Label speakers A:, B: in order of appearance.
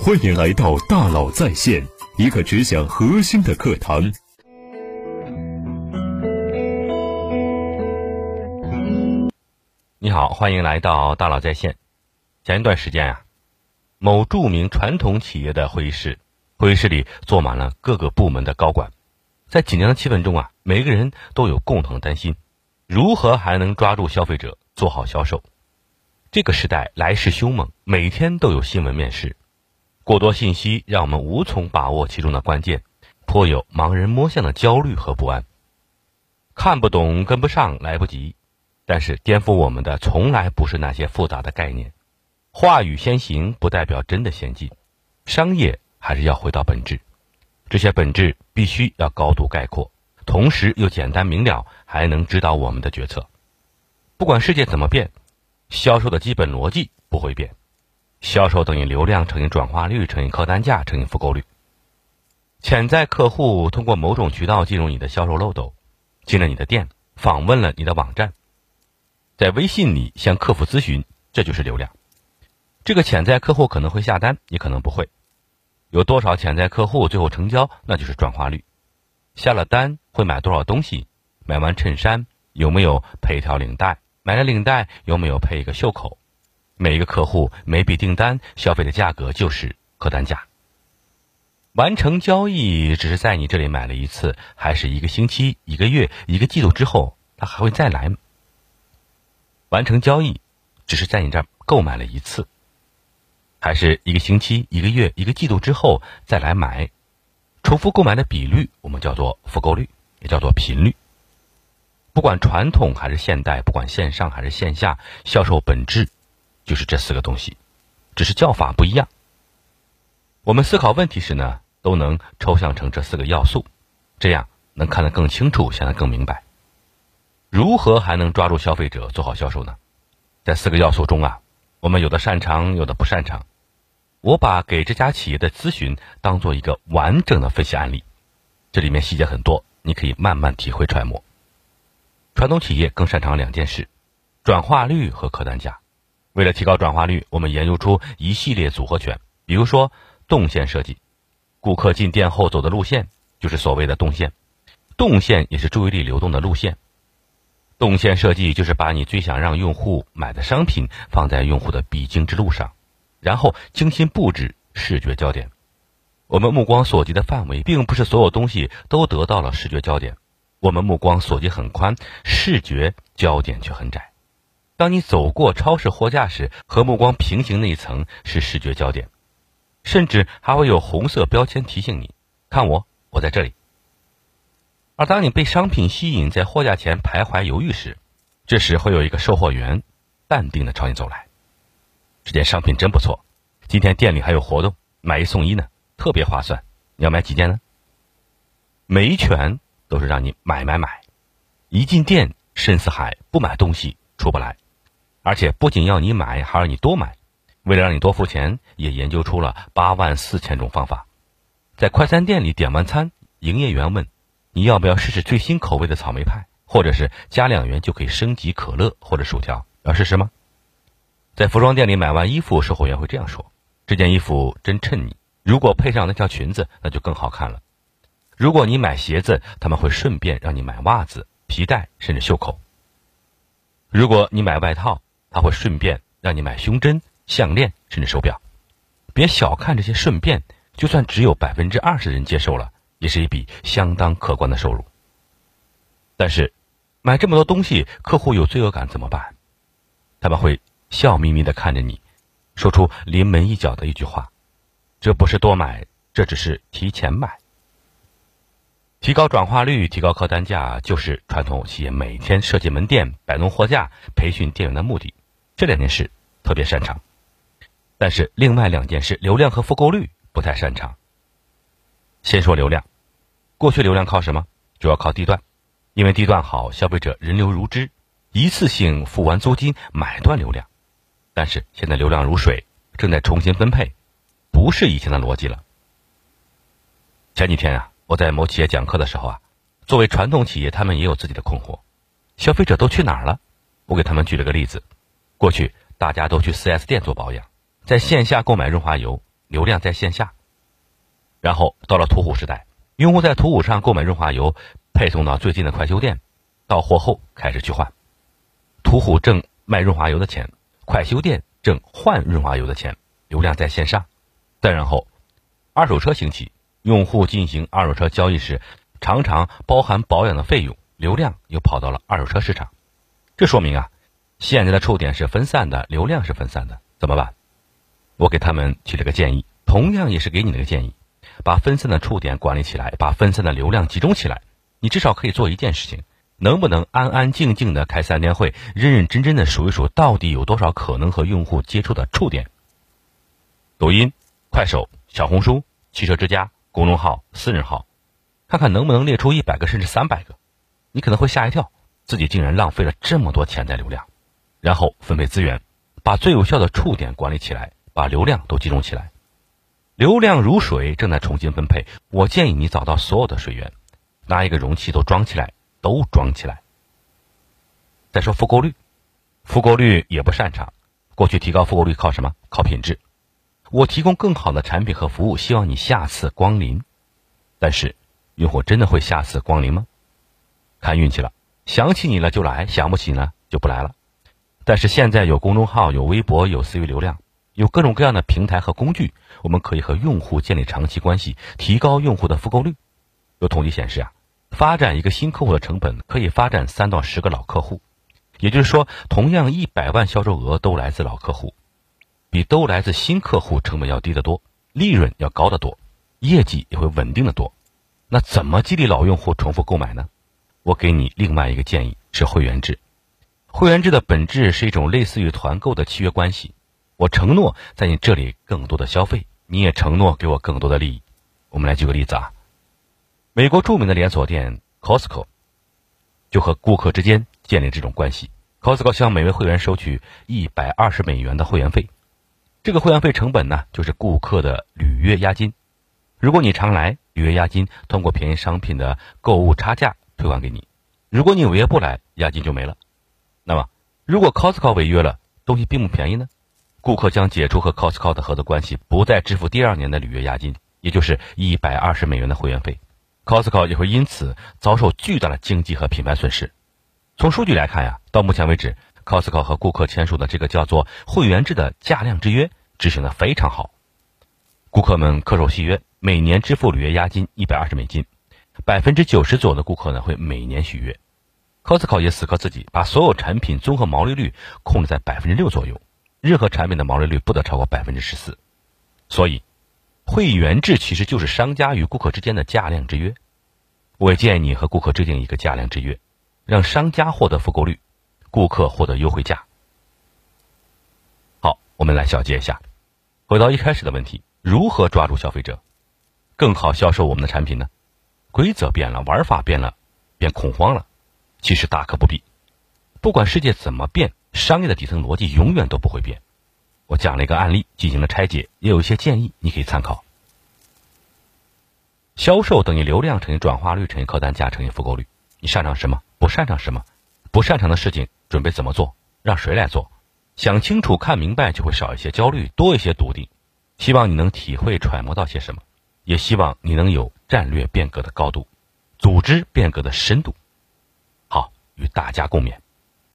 A: 欢迎来到大佬在线，一个只讲核心的课堂。
B: 你好，欢迎来到大佬在线。前一段时间啊，某著名传统企业的会议室，会议室里坐满了各个部门的高管，在紧张的气氛中啊，每个人都有共同的担心：如何还能抓住消费者，做好销售？这个时代来势凶猛，每天都有新闻面世，过多信息让我们无从把握其中的关键，颇有盲人摸象的焦虑和不安。看不懂、跟不上、来不及，但是颠覆我们的从来不是那些复杂的概念。话语先行不代表真的先进，商业还是要回到本质，这些本质必须要高度概括，同时又简单明了，还能指导我们的决策。不管世界怎么变。销售的基本逻辑不会变，销售等于流量乘以转化率乘以客单价乘以复购率。潜在客户通过某种渠道进入你的销售漏斗，进了你的店，访问了你的网站，在微信里向客服咨询，这就是流量。这个潜在客户可能会下单，也可能不会。有多少潜在客户最后成交，那就是转化率。下了单会买多少东西？买完衬衫有没有配一条领带？买了领带有没有配一个袖口？每一个客户每笔订单消费的价格就是客单价。完成交易只是在你这里买了一次，还是一个星期、一个月、一个季度之后他还会再来？完成交易只是在你这儿购买了一次，还是一个星期、一个月、一个季度之后再来买？重复购买的比率我们叫做复购率，也叫做频率。不管传统还是现代，不管线上还是线下，销售本质就是这四个东西，只是叫法不一样。我们思考问题时呢，都能抽象成这四个要素，这样能看得更清楚，想得更明白。如何还能抓住消费者，做好销售呢？在四个要素中啊，我们有的擅长，有的不擅长。我把给这家企业的咨询当做一个完整的分析案例，这里面细节很多，你可以慢慢体会揣摩。传统企业更擅长两件事：转化率和客单价。为了提高转化率，我们研究出一系列组合拳。比如说，动线设计，顾客进店后走的路线就是所谓的动线。动线也是注意力流动的路线。动线设计就是把你最想让用户买的商品放在用户的必经之路上，然后精心布置视觉焦点。我们目光所及的范围，并不是所有东西都得到了视觉焦点。我们目光所及很宽，视觉焦点却很窄。当你走过超市货架时，和目光平行那一层是视觉焦点，甚至还会有红色标签提醒你：“看我，我在这里。”而当你被商品吸引，在货架前徘徊犹豫时，这时会有一个售货员淡定的朝你走来：“这件商品真不错，今天店里还有活动，买一送一呢，特别划算。你要买几件呢？”每一拳。都是让你买买买，一进店深似海，不买东西出不来。而且不仅要你买，还要你多买。为了让你多付钱，也研究出了八万四千种方法。在快餐店里点完餐，营业员问你要不要试试最新口味的草莓派，或者是加两元就可以升级可乐或者薯条，要试试吗？在服装店里买完衣服，售货员会这样说：“这件衣服真衬你，如果配上那条裙子，那就更好看了。”如果你买鞋子，他们会顺便让你买袜子、皮带，甚至袖口。如果你买外套，他会顺便让你买胸针、项链，甚至手表。别小看这些顺便，就算只有百分之二十的人接受了，也是一笔相当可观的收入。但是，买这么多东西，客户有罪恶感怎么办？他们会笑眯眯的看着你，说出临门一脚的一句话：“这不是多买，这只是提前买。”提高转化率、提高客单价，就是传统企业每天设计门店、摆弄货架、培训店员的目的。这两件事特别擅长，但是另外两件事，流量和复购率不太擅长。先说流量，过去流量靠什么？主要靠地段，因为地段好，消费者人流如织，一次性付完租金买断流量。但是现在流量如水，正在重新分配，不是以前的逻辑了。前几天啊。我在某企业讲课的时候啊，作为传统企业，他们也有自己的困惑：消费者都去哪儿了？我给他们举了个例子：过去大家都去 4S 店做保养，在线下购买润滑油，流量在线下。然后到了途虎时代，用户在途虎上购买润滑油，配送到最近的快修店，到货后开始去换。途虎挣卖润滑油的钱，快修店挣换润滑油的钱，流量在线上。再然后，二手车兴起，用户进行二手车交易时，常常包含保养的费用，流量又跑到了二手车市场。这说明啊，现在的触点是分散的，流量是分散的，怎么办？我给他们提了个建议，同样也是给你的个建议。把分散的触点管理起来，把分散的流量集中起来，你至少可以做一件事情：能不能安安静静的开三天会，认认真真的数一数，到底有多少可能和用户接触的触点？抖音、快手、小红书、汽车之家公众号、私人号，看看能不能列出一百个甚至三百个？你可能会吓一跳，自己竟然浪费了这么多潜在流量。然后分配资源，把最有效的触点管理起来，把流量都集中起来。流量如水，正在重新分配。我建议你找到所有的水源，拿一个容器都装起来，都装起来。再说复购率，复购率也不擅长。过去提高复购率靠什么？靠品质。我提供更好的产品和服务，希望你下次光临。但是，用户真的会下次光临吗？看运气了，想起你了就来，想不起呢就不来了。但是现在有公众号，有微博，有私域流量。有各种各样的平台和工具，我们可以和用户建立长期关系，提高用户的复购率。有统计显示啊，发展一个新客户的成本可以发展三到十个老客户，也就是说，同样一百万销售额都来自老客户，比都来自新客户成本要低得多，利润要高得多，业绩也会稳定的多。那怎么激励老用户重复购买呢？我给你另外一个建议是会员制。会员制的本质是一种类似于团购的契约关系。我承诺在你这里更多的消费，你也承诺给我更多的利益。我们来举个例子啊，美国著名的连锁店 Costco 就和顾客之间建立这种关系。Costco 向每位会员收取一百二十美元的会员费，这个会员费成本呢，就是顾客的履约押金。如果你常来，履约押金通过便宜商品的购物差价退还给你；如果你违约不来，押金就没了。那么，如果 Costco 违约了，东西并不便宜呢？顾客将解除和 Costco 的合作关系，不再支付第二年的履约押金，也就是一百二十美元的会员费。Costco 也会因此遭受巨大的经济和品牌损失。从数据来看呀，到目前为止，Costco 和顾客签署的这个叫做会员制的价量之约执行的非常好。顾客们恪守契约，每年支付履约押金一百二十美金，百分之九十左右的顾客呢会每年续约。Costco 也死磕自己，把所有产品综合毛利率控制在百分之六左右。任何产品的毛利率不得超过百分之十四，所以会员制其实就是商家与顾客之间的价量之约。我也建议你和顾客制定一个价量之约，让商家获得复购率，顾客获得优惠价。好，我们来小结一下，回到一开始的问题：如何抓住消费者，更好销售我们的产品呢？规则变了，玩法变了，变恐慌了，其实大可不必。不管世界怎么变。商业的底层逻辑永远都不会变。我讲了一个案例，进行了拆解，也有一些建议，你可以参考。销售等于流量乘以转化率乘以客单价乘以复购率。你擅长什么？不擅长什么？不擅长的事情准备怎么做？让谁来做？想清楚、看明白，就会少一些焦虑，多一些笃定。希望你能体会、揣摩到些什么，也希望你能有战略变革的高度，组织变革的深度。好，与大家共勉。